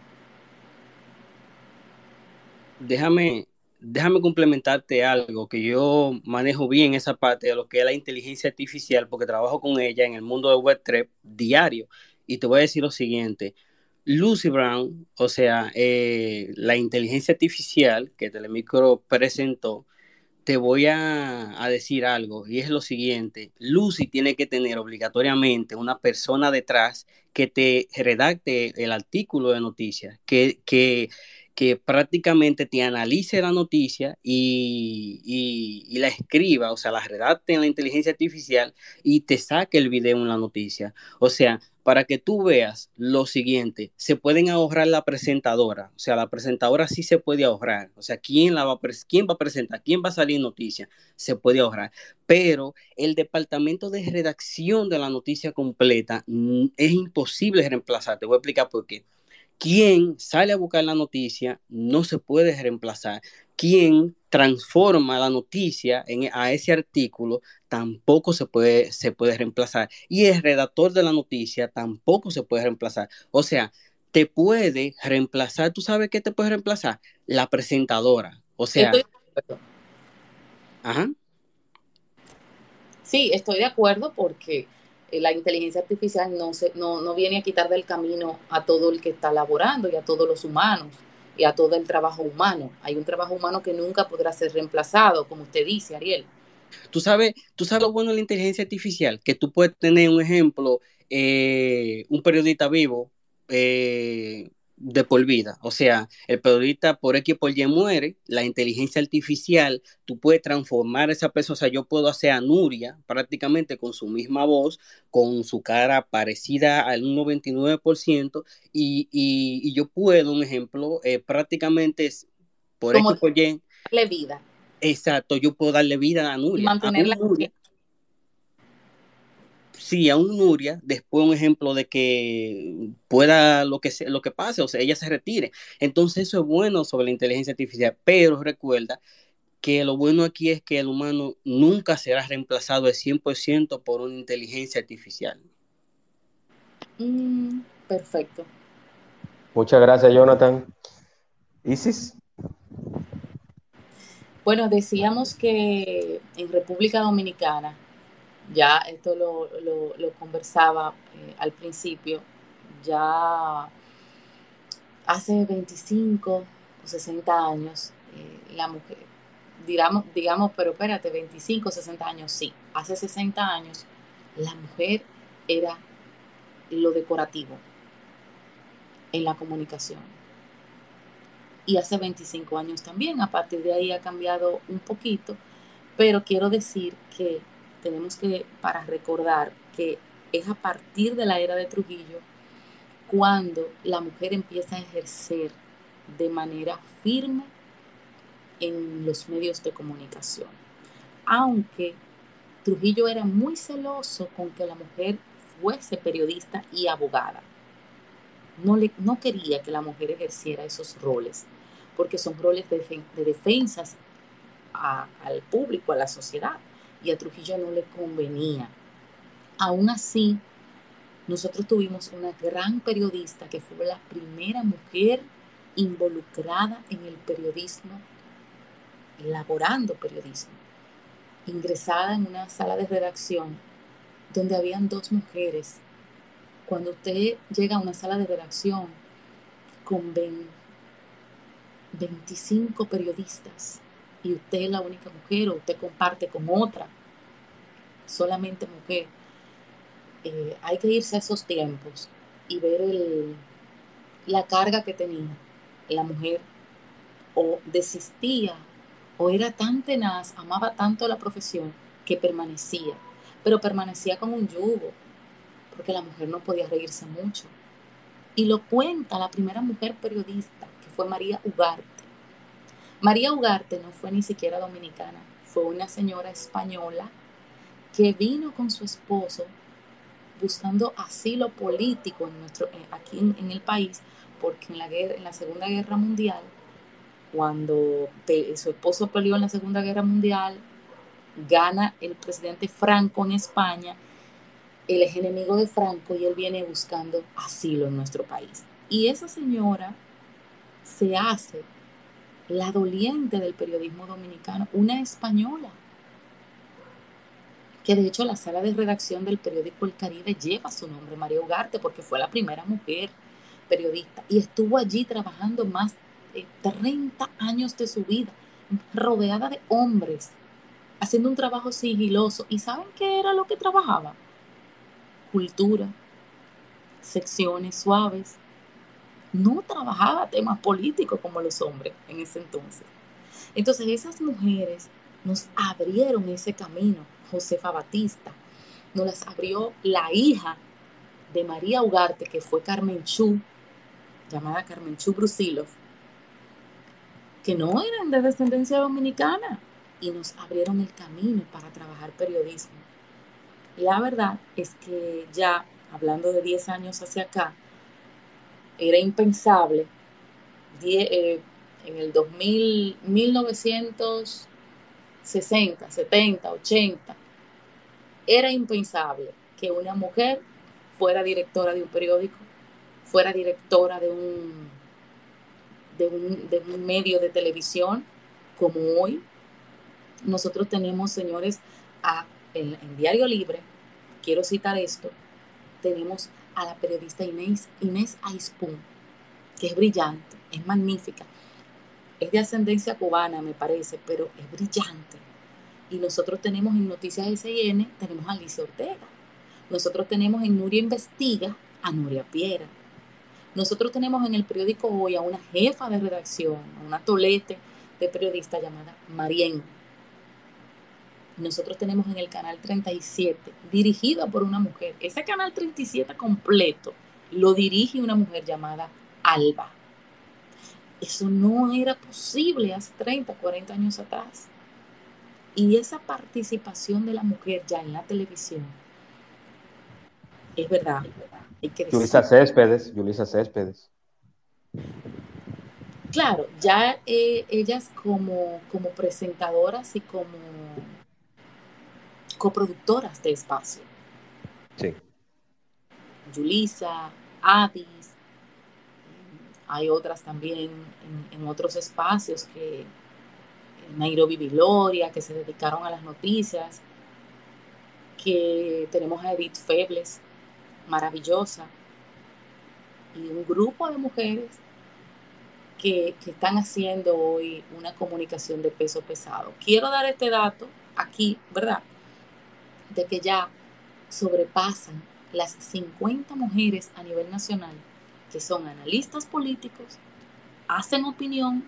Déjame, déjame complementarte algo, que yo manejo bien esa parte de lo que es la inteligencia artificial, porque trabajo con ella en el mundo de Web3 diario. Y te voy a decir lo siguiente. Lucy Brown, o sea, eh, la inteligencia artificial que Telemicro presentó, te voy a, a, decir algo, y es lo siguiente. Lucy tiene que tener obligatoriamente una persona detrás que te redacte el artículo de noticias, que, que que prácticamente te analice la noticia y, la escriba, o sea, la redacte en la inteligencia artificial y te saque el video en la noticia. O sea, para que tú veas lo siguiente, se pueden ahorrar la presentadora, o sea, la presentadora sí se puede ahorrar, o sea, ¿quién, la va, quién va a presentar? ¿Quién va a salir noticia? Se puede ahorrar, pero el departamento de redacción de la noticia completa mm, es imposible reemplazar, te voy a explicar por qué quien sale a buscar la noticia no se puede reemplazar. Quien transforma la noticia en, a ese artículo tampoco se puede, se puede reemplazar. Y el redactor de la noticia tampoco se puede reemplazar. O sea, te puede reemplazar, ¿tú sabes qué te puede reemplazar? La presentadora. O sea... Ajá. Sí, estoy de acuerdo porque la inteligencia artificial no, se, no, no viene a quitar del camino a todo el que está laborando y a todos los humanos y a todo el trabajo humano. Hay un trabajo humano que nunca podrá ser reemplazado, como usted dice, Ariel. Tú sabes, tú sabes lo bueno de la inteligencia artificial, que tú puedes tener un ejemplo, eh, un periodista vivo, eh, de por vida. O sea, el periodista por X por Y muere, la inteligencia artificial, tú puedes transformar a esa persona. O sea, yo puedo hacer a Nuria prácticamente con su misma voz, con su cara parecida al 99%, y, y, y yo puedo, un ejemplo, eh, prácticamente por X por Y. Darle vida. Exacto, yo puedo darle vida a Nuria. Y mantenerla. Sí, a un Nuria, después un ejemplo de que pueda lo que, lo que pase, o sea, ella se retire. Entonces eso es bueno sobre la inteligencia artificial, pero recuerda que lo bueno aquí es que el humano nunca será reemplazado al 100% por una inteligencia artificial. Mm, perfecto. Muchas gracias, Jonathan. Isis. Bueno, decíamos que en República Dominicana ya esto lo, lo, conversaba eh, al principio, ya hace 25 o 60 años, eh, la mujer, digamos, digamos, pero espérate, 25 o 60 años, sí, hace 60 años la mujer era lo decorativo en la comunicación. Y hace 25 años también, a partir de ahí ha cambiado un poquito, pero quiero decir que tenemos que, para recordar que es a partir de la era de Trujillo cuando la mujer empieza a ejercer de manera firme en los medios de comunicación. Aunque Trujillo era muy celoso con que la mujer fuese periodista y abogada. No, le, no quería que la mujer ejerciera esos roles, porque son roles de, de defensas al público, a la sociedad y a Trujillo no le convenía. Aún así, nosotros tuvimos una gran periodista que fue la primera mujer involucrada en el periodismo, elaborando periodismo, ingresada en una sala de redacción donde habían dos mujeres. Cuando usted llega a una sala de redacción con 25 periodistas, y usted es la única mujer o usted comparte con otra, solamente mujer, eh, hay que irse a esos tiempos y ver el, la carga que tenía la mujer o desistía o era tan tenaz, amaba tanto la profesión que permanecía, pero permanecía como un yugo, porque la mujer no podía reírse mucho. Y lo cuenta la primera mujer periodista, que fue María Ugarte. María Ugarte no fue ni siquiera dominicana, fue una señora española que vino con su esposo buscando asilo político en nuestro, eh, aquí en, el país, porque en la, guerra, en la Segunda Guerra Mundial, cuando su esposo peleó en la Segunda Guerra Mundial, gana el presidente Franco en España, él es enemigo de Franco y él viene buscando asilo en nuestro país. Y esa señora se hace la doliente del periodismo dominicano, una española, que de hecho la sala de redacción del periódico El Caribe lleva su nombre, María Ugarte, porque fue la primera mujer periodista y estuvo allí trabajando más de 30 años de su vida, rodeada de hombres, haciendo un trabajo sigiloso. ¿Y saben qué era lo que trabajaba? Cultura, secciones suaves, no trabajaba temas políticos como los hombres en ese entonces. Entonces esas mujeres nos abrieron ese camino. Josefa Batista nos las abrió la hija de María Ugarte, que fue Carmen Chu, llamada Carmen Chu Brusilov, que no eran de descendencia dominicana y nos abrieron el camino para trabajar periodismo. La verdad es que ya, hablando de 10 años hacia acá, era impensable eh, en el 2000, 1960, 70, 80, era impensable que una mujer fuera directora de un periódico, fuera directora de un, de un, medio de televisión como hoy. Nosotros tenemos, señores, en, en Diario Libre, quiero citar esto, tenemos a la periodista Inés, Inés Aispun, que es brillante, es magnífica. Es de ascendencia cubana, me parece, pero es brillante. Y nosotros tenemos en Noticias SIN, tenemos a Alicia Ortega. Nosotros tenemos en Nuria Investiga a Nuria Piera. Nosotros tenemos en el periódico hoy a una jefa de redacción, a una tolete de periodista llamada Marien. Nosotros tenemos en el canal 37, dirigido por una mujer. Ese canal 37 completo lo dirige una mujer llamada Alba. Eso no era posible hace 30, 40 años atrás. Y esa participación de la mujer ya en la televisión, es verdad. Hay que Yulisa Céspedes, Yulisa Céspedes. Claro, ya eh, ellas como, como presentadoras y como coproductoras de espacio. Sí. Yulisa, Adis, hay otras también en, otros espacios que Nairobi Viloria, que se dedicaron a las noticias, que tenemos a Edith Febles, maravillosa, y un grupo de mujeres que, que, están haciendo hoy una comunicación de peso pesado. Quiero dar este dato aquí, ¿verdad? De que ya sobrepasan las 50 mujeres a nivel nacional que son analistas políticos, hacen opinión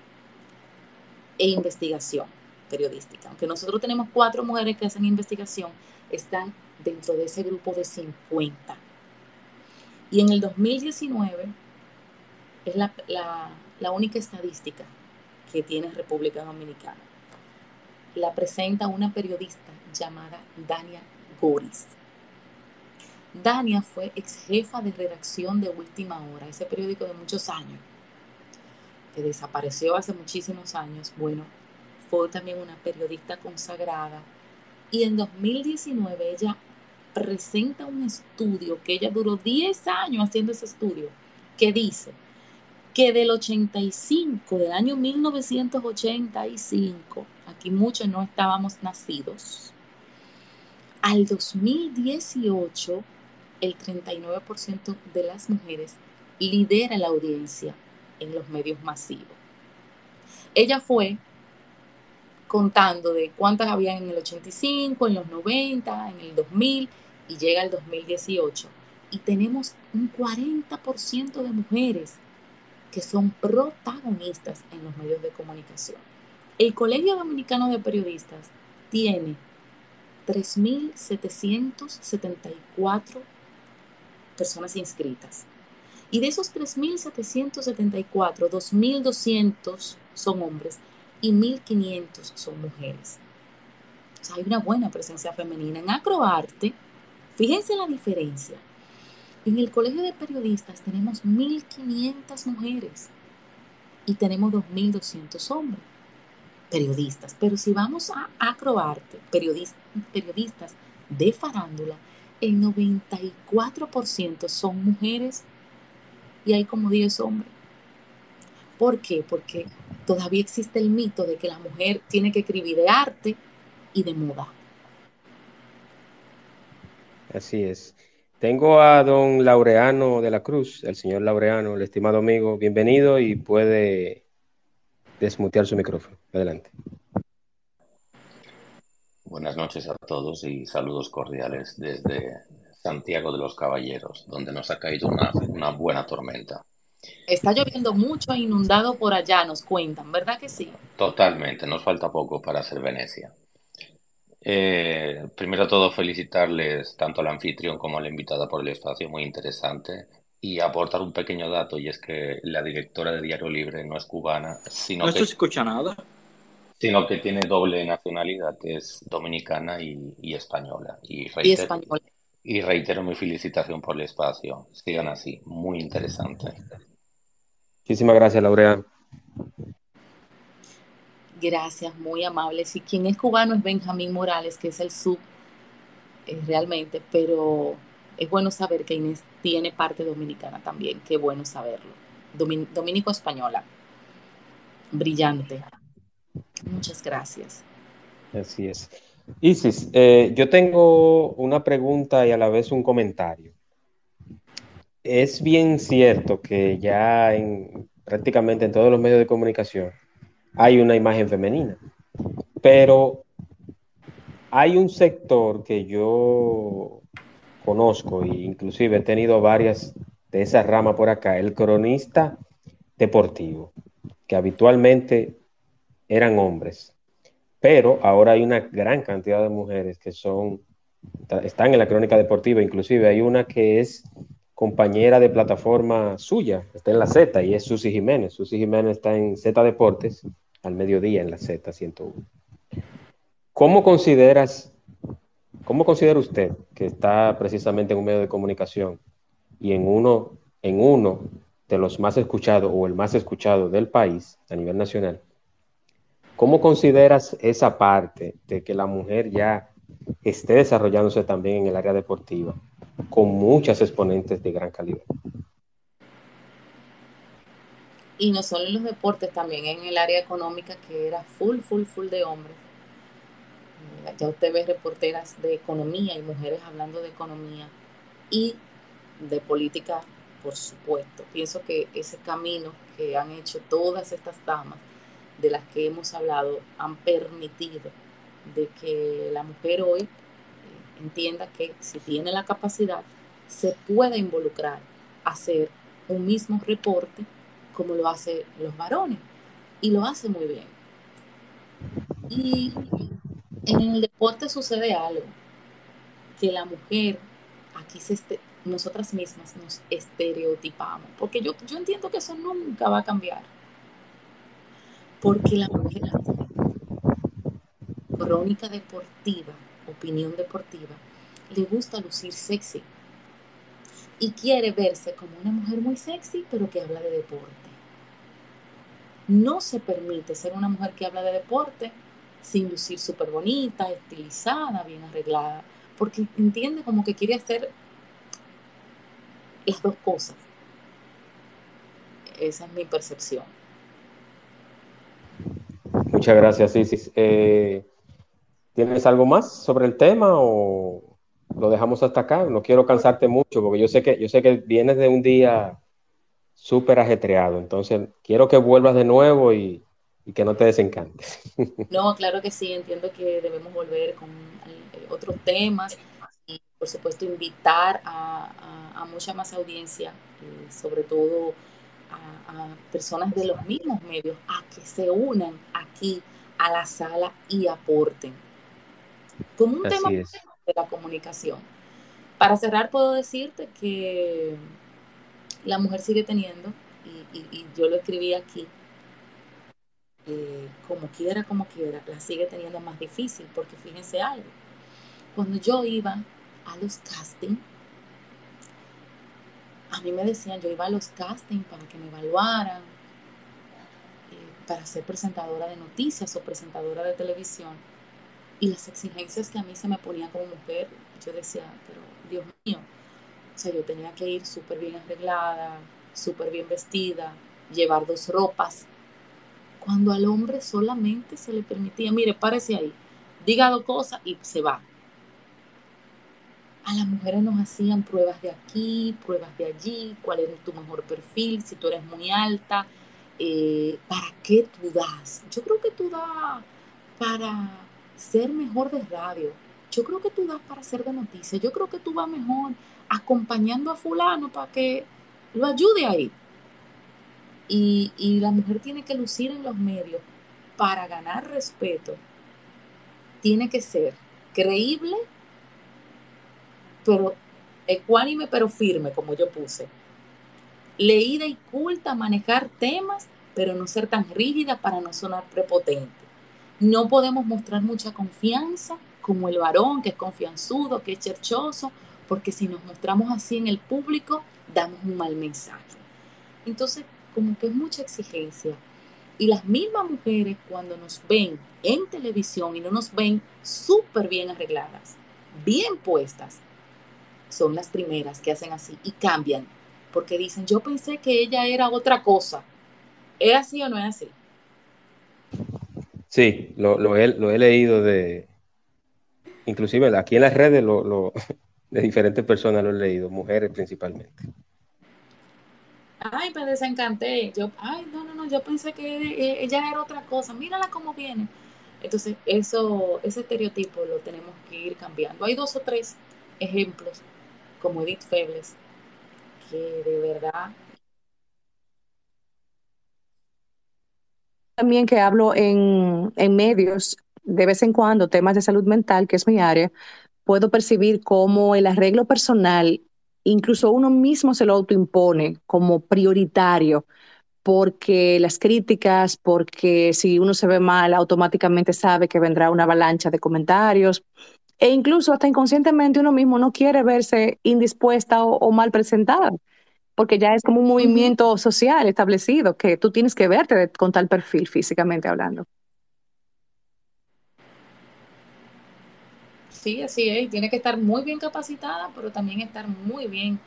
e investigación periodística. Aunque nosotros tenemos cuatro mujeres que hacen investigación, están dentro de ese grupo de 50. Y en el 2019 es la, la única estadística que tiene República Dominicana. La presenta una periodista llamada Dania Goris. Dania fue ex jefa de redacción de Última Hora, ese periódico de muchos años, que desapareció hace muchísimos años. Bueno, fue también una periodista consagrada. Y en 2019 ella presenta un estudio que ella duró 10 años haciendo ese estudio, que dice que del 85, del año 1985, aquí muchos no estábamos nacidos, al 2018 el 39% de las mujeres lidera la audiencia en los medios masivos. Ella fue contando de cuántas había en el 85, en los 90, en el 2000 y llega el 2018. Y tenemos un 40% de mujeres que son protagonistas en los medios de comunicación. El Colegio Dominicano de Periodistas tiene 3.774 personas inscritas. Y de esos 3.774, 2.200 son hombres y 1.500 son mujeres. O sea, hay una buena presencia femenina. En Acroarte, fíjense la diferencia. En el Colegio de Periodistas tenemos 1.500 mujeres y tenemos 2.200 hombres periodistas. Pero si vamos a Acroarte, periodistas, periodistas de farándula, el 94% son mujeres y hay como 10 hombres. ¿Por qué? Porque todavía existe el mito de que la mujer tiene que escribir de arte y de moda. Así es. Tengo a don Laureano de la Cruz, el señor Laureano, el estimado amigo. Bienvenido y puede desmutear su micrófono. Adelante. Buenas noches a todos y saludos cordiales desde Santiago de los Caballeros, donde nos ha caído una, buena tormenta. Está lloviendo mucho e inundado por allá, nos cuentan, ¿verdad que sí? Totalmente, nos falta poco para ser Venecia. Eh, primero todo, felicitarles tanto al anfitrión como a la invitada por el espacio, muy interesante. Y aportar un pequeño dato, y es que la directora de Diario Libre no es cubana, sino no se escucha nada sino que tiene doble nacionalidad, es dominicana y, española. Y reitero, y, reitero mi felicitación por el espacio. Sigan así, muy interesante. Muchísimas gracias, Laurea. Gracias, muy amables. Y quien es cubano es Benjamín Morales, que es el sub, eh, realmente, pero es bueno saber que Inés tiene parte dominicana también, qué bueno saberlo. Dominico española, brillante. Muchas gracias. Así es. Isis, eh, yo tengo una pregunta y a la vez un comentario. Es bien cierto que ya en prácticamente en todos los medios de comunicación hay una imagen femenina, pero hay un sector que yo conozco e inclusive he tenido varias de esa rama por acá, el cronista deportivo, que habitualmente eran hombres, pero ahora hay una gran cantidad de mujeres que son, están en la crónica deportiva, inclusive hay una que es compañera de plataforma suya, está en la Z y es Susi Jiménez. Susi Jiménez está en Z Deportes al mediodía en la Z 101. ¿Cómo consideras, cómo considera usted que está precisamente en un medio de comunicación y en uno, en uno de los más escuchados o el más escuchado del país a nivel nacional? ¿Cómo consideras esa parte de que la mujer ya esté desarrollándose también en el área deportiva? con muchas exponentes de gran calidad. Y no solo en los deportes, también en el área económica que era full, full, full de hombres. Ya usted ve reporteras de economía y mujeres hablando de economía y de política, por supuesto. Pienso que ese camino que han hecho todas estas damas de las que hemos hablado han permitido de que la mujer hoy entienda que si tiene la capacidad, se puede involucrar, hacer un mismo reporte como lo hacen los varones. Y lo hace muy bien. Y en el deporte sucede algo, que la mujer, aquí se este, nosotras mismas nos estereotipamos, porque yo, yo entiendo que eso nunca va a cambiar. Porque la mujer, crónica deportiva, opinión deportiva, le gusta lucir sexy y quiere verse como una mujer muy sexy, pero que habla de deporte. No se permite ser una mujer que habla de deporte sin lucir súper bonita, estilizada, bien arreglada, porque entiende como que quiere hacer las dos cosas. Esa es mi percepción. Muchas gracias. Eh, ¿Tienes algo más sobre el tema o lo dejamos hasta acá? No quiero cansarte mucho porque yo sé que, yo sé que vienes de un día súper ajetreado, entonces quiero que vuelvas de nuevo y, que no te desencantes. No, claro que sí, entiendo que debemos volver con eh, otros temas y por supuesto invitar a, mucha más audiencia, eh, sobre todo a, personas de los mismos medios, a que se unan aquí a la sala y aporten. Como un tema de la comunicación. Para cerrar, puedo decirte que la mujer sigue teniendo, y, yo lo escribí aquí, eh, como quiera, como quiera, la sigue teniendo más difícil, porque fíjense algo, cuando yo iba a los castings, a mí me decían, yo iba a los castings para que me evaluaran, eh, para ser presentadora de noticias o presentadora de televisión y las exigencias que a mí se me ponían como mujer, yo decía, pero Dios mío, o sea, yo tenía que ir súper bien arreglada, súper bien vestida, llevar dos ropas, cuando al hombre solamente se le permitía, mire, párese ahí, diga dos cosas y se va. A las mujeres nos hacían pruebas de aquí, pruebas de allí, cuál es tu mejor perfil, si tú eres muy alta, eh, ¿para qué tú das? Yo creo que tú das para ser mejor de radio. Yo creo que tú das para ser de noticias. Yo creo que tú vas mejor acompañando a fulano para que lo ayude ahí. Y, y la mujer tiene que lucir en los medios para ganar respeto. Tiene que ser creíble, pero ecuánime, pero firme, como yo puse. Leída y culta, manejar temas, pero no ser tan rígida para no sonar prepotente. No podemos mostrar mucha confianza como el varón que es confianzudo, que es cherchoso, porque si nos mostramos así en el público, damos un mal mensaje. Entonces, como que es mucha exigencia. Y las mismas mujeres cuando nos ven en televisión y no nos ven súper bien arregladas, bien puestas, son las primeras que hacen así y cambian, porque dicen, yo pensé que ella era otra cosa. ¿Es así o no es así? Sí, lo, he, leído de, inclusive aquí en las redes lo, de diferentes personas lo he leído, mujeres principalmente. Ay, me desencanté. Yo, ay, no, no, no, yo pensé que e, ella era otra cosa. Mírala cómo viene. Entonces, eso, ese estereotipo lo tenemos que ir cambiando. Hay dos o tres ejemplos, como Edith Febles, que de verdad también que hablo en, en, medios de vez en cuando, temas de salud mental, que es mi área, puedo percibir cómo el arreglo personal, incluso uno mismo se lo autoimpone como prioritario, porque las críticas, porque si uno se ve mal, automáticamente sabe que vendrá una avalancha de comentarios, e incluso hasta inconscientemente uno mismo no quiere verse indispuesta o, mal presentada, porque ya es como un movimiento social establecido que tú tienes que verte con tal perfil físicamente hablando. Sí, así es, tiene que estar muy bien capacitada, pero también estar muy bien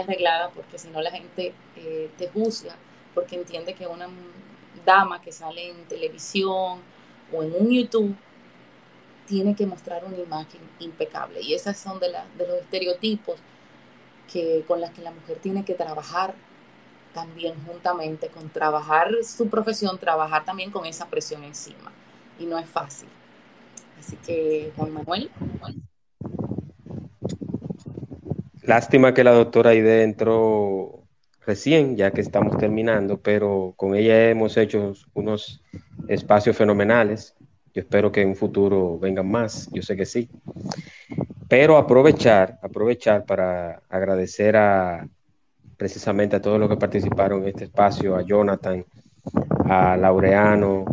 arreglada, porque si no la gente eh, te juzga, porque entiende que una dama que sale en televisión o en un YouTube tiene que mostrar una imagen impecable. Y esas son de, de los estereotipos que, con las que la mujer tiene que trabajar también juntamente con trabajar su profesión, trabajar también con esa presión encima. Y no es fácil. Así que, Juan Manuel. Lástima que la doctora Aide entró recién, ya que estamos terminando, pero con ella hemos hecho unos espacios fenomenales yo espero que en un futuro vengan más, yo sé que sí. Pero aprovechar, aprovechar para agradecer a precisamente a todos los que participaron en este espacio, a Jonathan, a Laureano,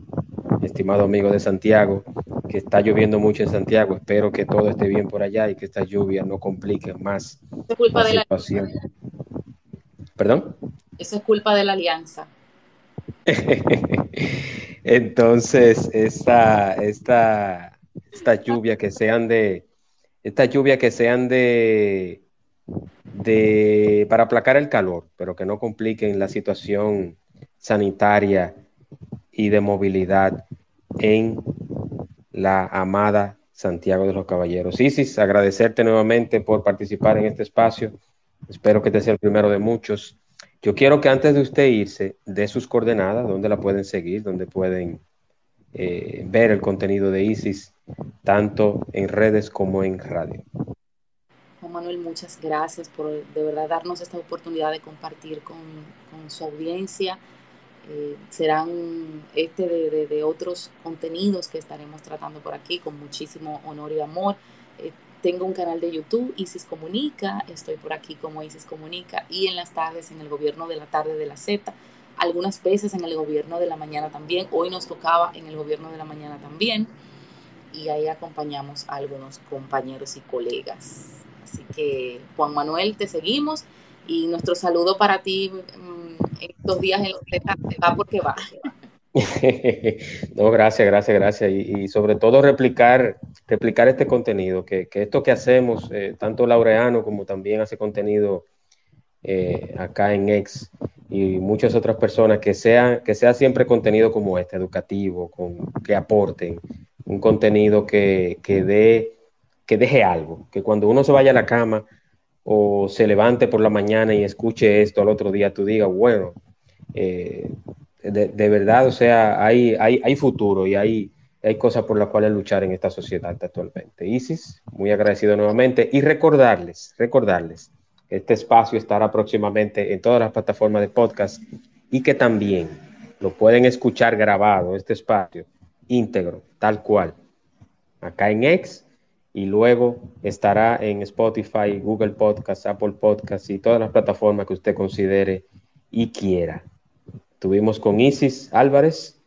estimado amigo de Santiago, que está lloviendo mucho en Santiago. Espero que todo esté bien por allá y que esta lluvia no complique más es culpa de situación. ¿Perdón? Eso es culpa de la alianza. Entonces, esta, esta, esta lluvia que sean de, esta lluvia que sean de, de, para aplacar el calor, pero que no compliquen la situación sanitaria y de movilidad en la amada Santiago de los Caballeros. Isis, agradecerte nuevamente por participar en este espacio. Espero que te sea el primero de muchos. Yo quiero que antes de usted irse, dé sus coordenadas, donde la pueden seguir, donde pueden eh, ver el contenido de ISIS, tanto en redes como en radio. Juan Manuel, muchas gracias por de verdad darnos esta oportunidad de compartir con, su audiencia. Eh, serán este de, de, otros contenidos que estaremos tratando por aquí con muchísimo honor y amor. Eh, tengo un canal de YouTube, Isis Comunica, estoy por aquí como Isis Comunica y en las tardes en el gobierno de la tarde de la Z, algunas veces en el gobierno de la mañana también, hoy nos tocaba en el gobierno de la mañana también y ahí acompañamos a algunos compañeros y colegas. Así que Juan Manuel, te seguimos y nuestro saludo para ti mm, estos días en los que va porque va. no, gracias, gracias, gracias. Y, sobre todo replicar, replicar este contenido, que, esto que hacemos, eh, tanto Laureano como también hace contenido eh, acá en Ex y muchas otras personas, que sea, que sea siempre contenido como este, educativo, que aporten, un contenido que, que, dé, que deje algo, que cuando uno se vaya a la cama o se levante por la mañana y escuche esto al otro día, tú digas, bueno, eh, de, verdad, o sea, hay, hay, hay futuro y hay, hay cosas por las cuales luchar en esta sociedad actualmente. Isis, muy agradecido nuevamente y recordarles, recordarles este espacio estará próximamente en todas las plataformas de podcast y que también lo pueden escuchar grabado, este espacio íntegro, tal cual, acá en X y luego estará en Spotify, Google Podcast, Apple Podcast y todas las plataformas que usted considere y quiera. Tuvimos con Isis Álvarez.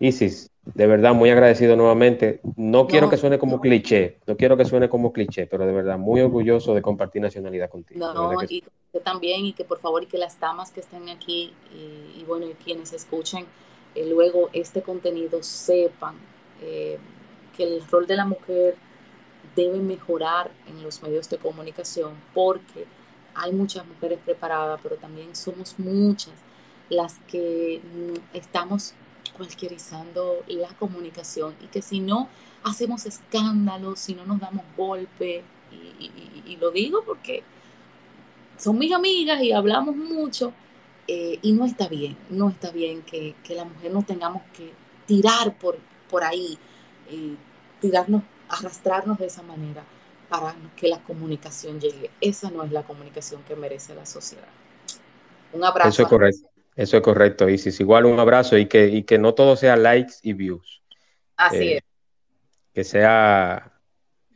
Isis, de verdad muy agradecido nuevamente. No quiero que suene como cliché, no quiero que suene como cliché, pero de verdad muy orgulloso de compartir nacionalidad contigo. No, y que también, y que por favor, y que las damas que estén aquí, y, bueno, y quienes escuchen eh, luego este contenido sepan eh, que el rol de la mujer debe mejorar en los medios de comunicación, porque hay muchas mujeres preparadas, pero también somos muchas las que estamos cualquierizando la comunicación y que si no hacemos escándalos, si no nos damos golpe, y, lo digo porque son mis amigas y hablamos mucho, eh, y no está bien, no está bien que, la mujer nos tengamos que tirar por, por ahí, eh, tirarnos, arrastrarnos de esa manera, para que la comunicación llegue. Esa no es la comunicación que merece la sociedad. Un abrazo. Eso es correcto. Eso es correcto, Isis. Igual un abrazo y que, y que no todo sea likes y views. Así eh, es. Que sea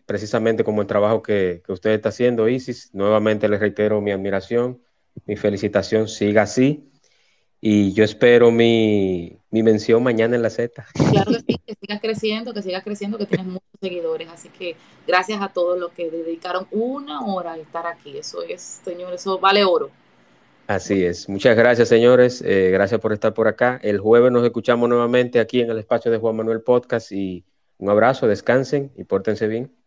precisamente como el trabajo que, que, usted está haciendo, Isis. Nuevamente le reitero mi admiración, mi felicitación, siga así. Y yo espero mi, mi mención mañana en la Z. Claro que sí, que sigas creciendo, que sigas creciendo, que tienes muchos seguidores. Así que gracias a todos los que dedicaron una hora a estar aquí. Eso es, señor, eso vale oro. Así es. Muchas gracias, señores. Eh, gracias por estar por acá. El jueves nos escuchamos nuevamente aquí en el espacio de Juan Manuel Podcast y un abrazo, descansen y pórtense bien.